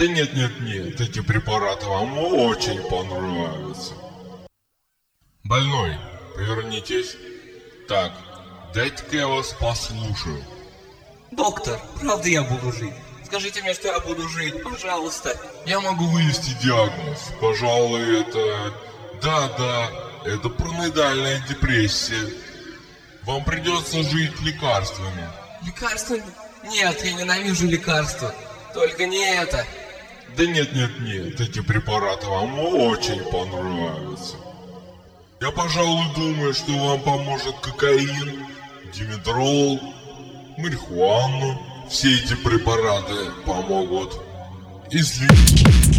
Да нет, нет, нет, эти препараты вам очень понравятся. Больной, повернитесь. Так, дайте-ка я вас послушаю. Доктор, правда я буду жить? Скажите мне, что я буду жить, пожалуйста. Я могу вывести диагноз. Пожалуй, это... Да, да, это параноидальная депрессия. Вам придется жить лекарствами. Лекарства? Нет, я ненавижу лекарства. Только не это. Да нет, нет, нет, эти препараты вам очень понравятся. Я, пожалуй, думаю, что вам поможет кокаин, димедрол, марихуану. Все эти препараты помогут излечить.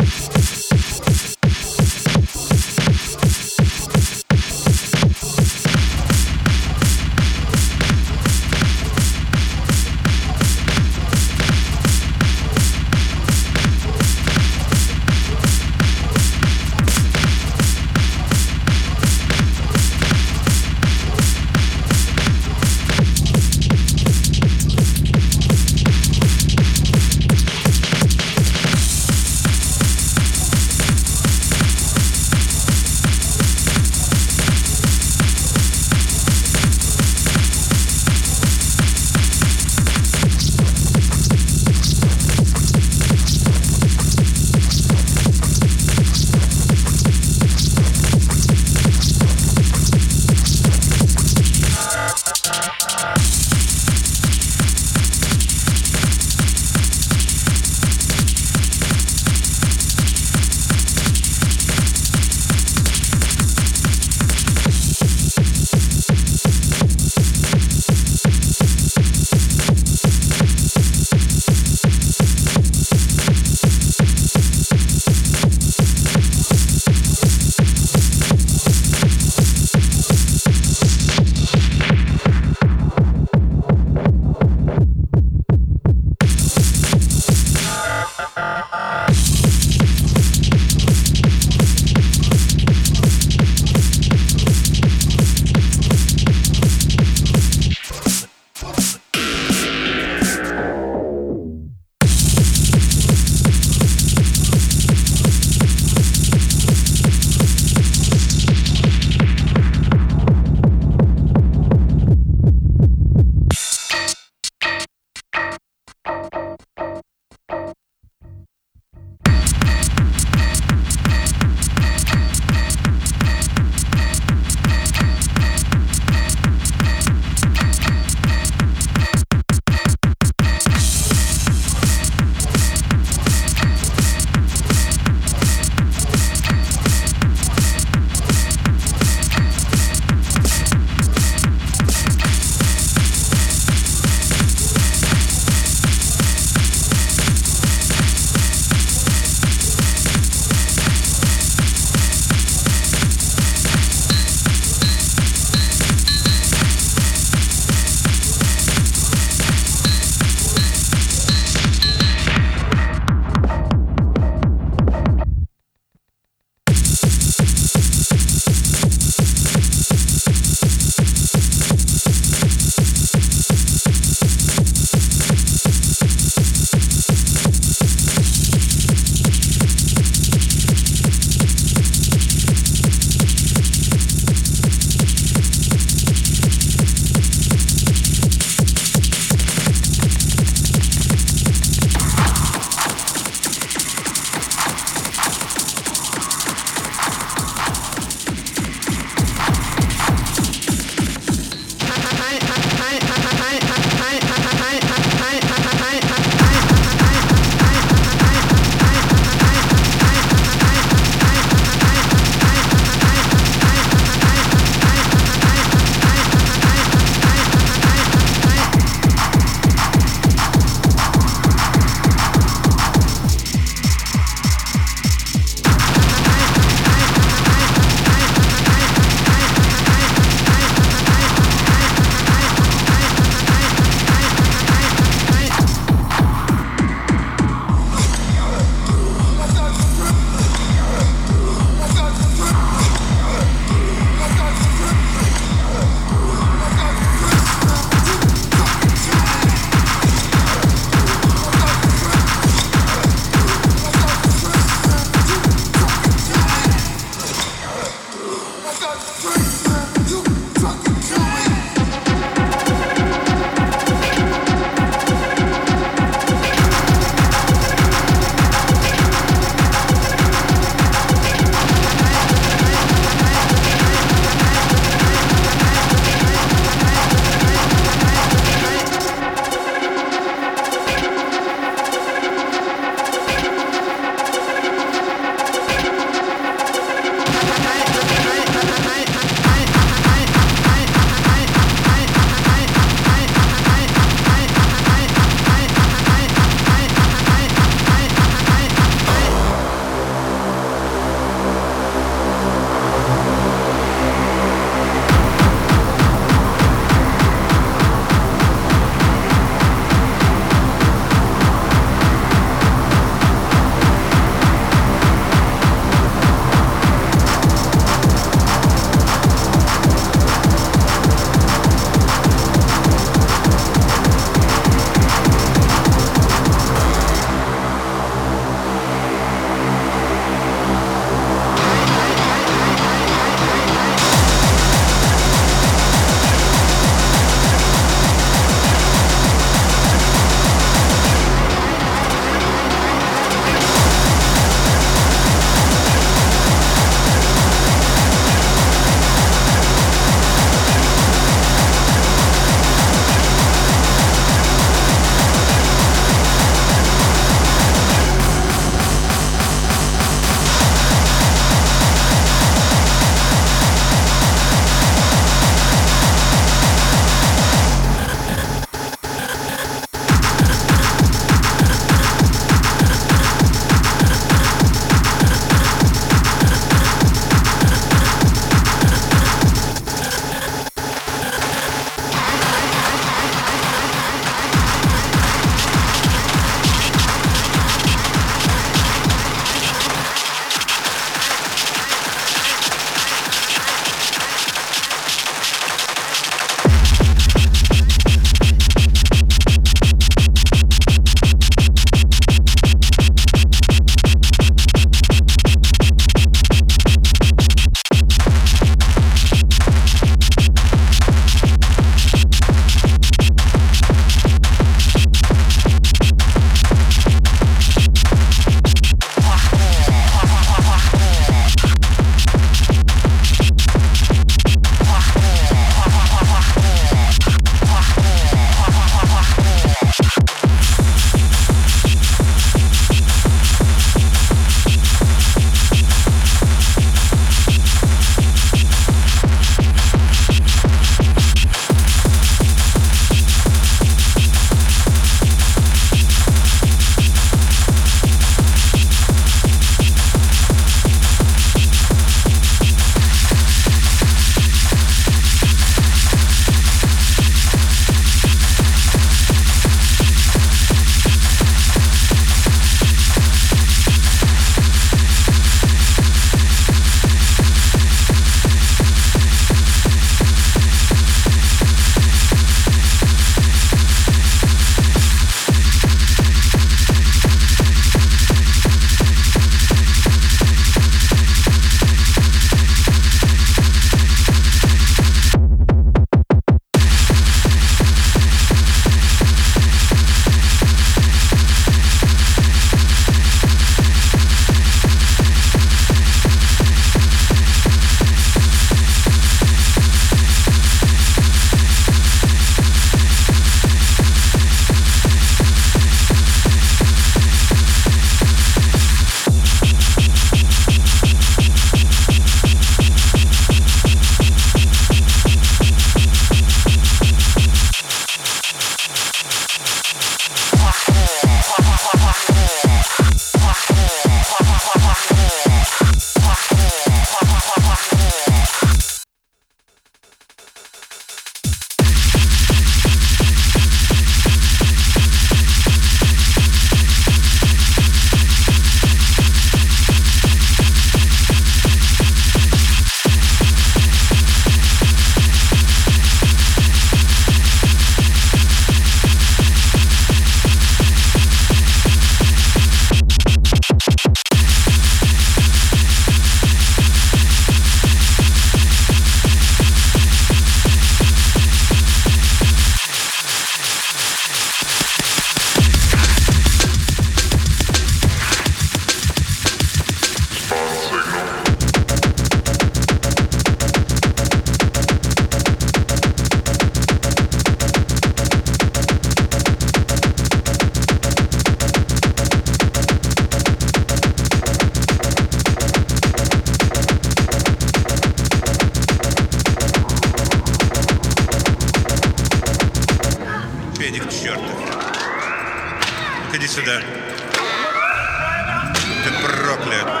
Ты проклят.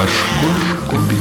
башку, башку,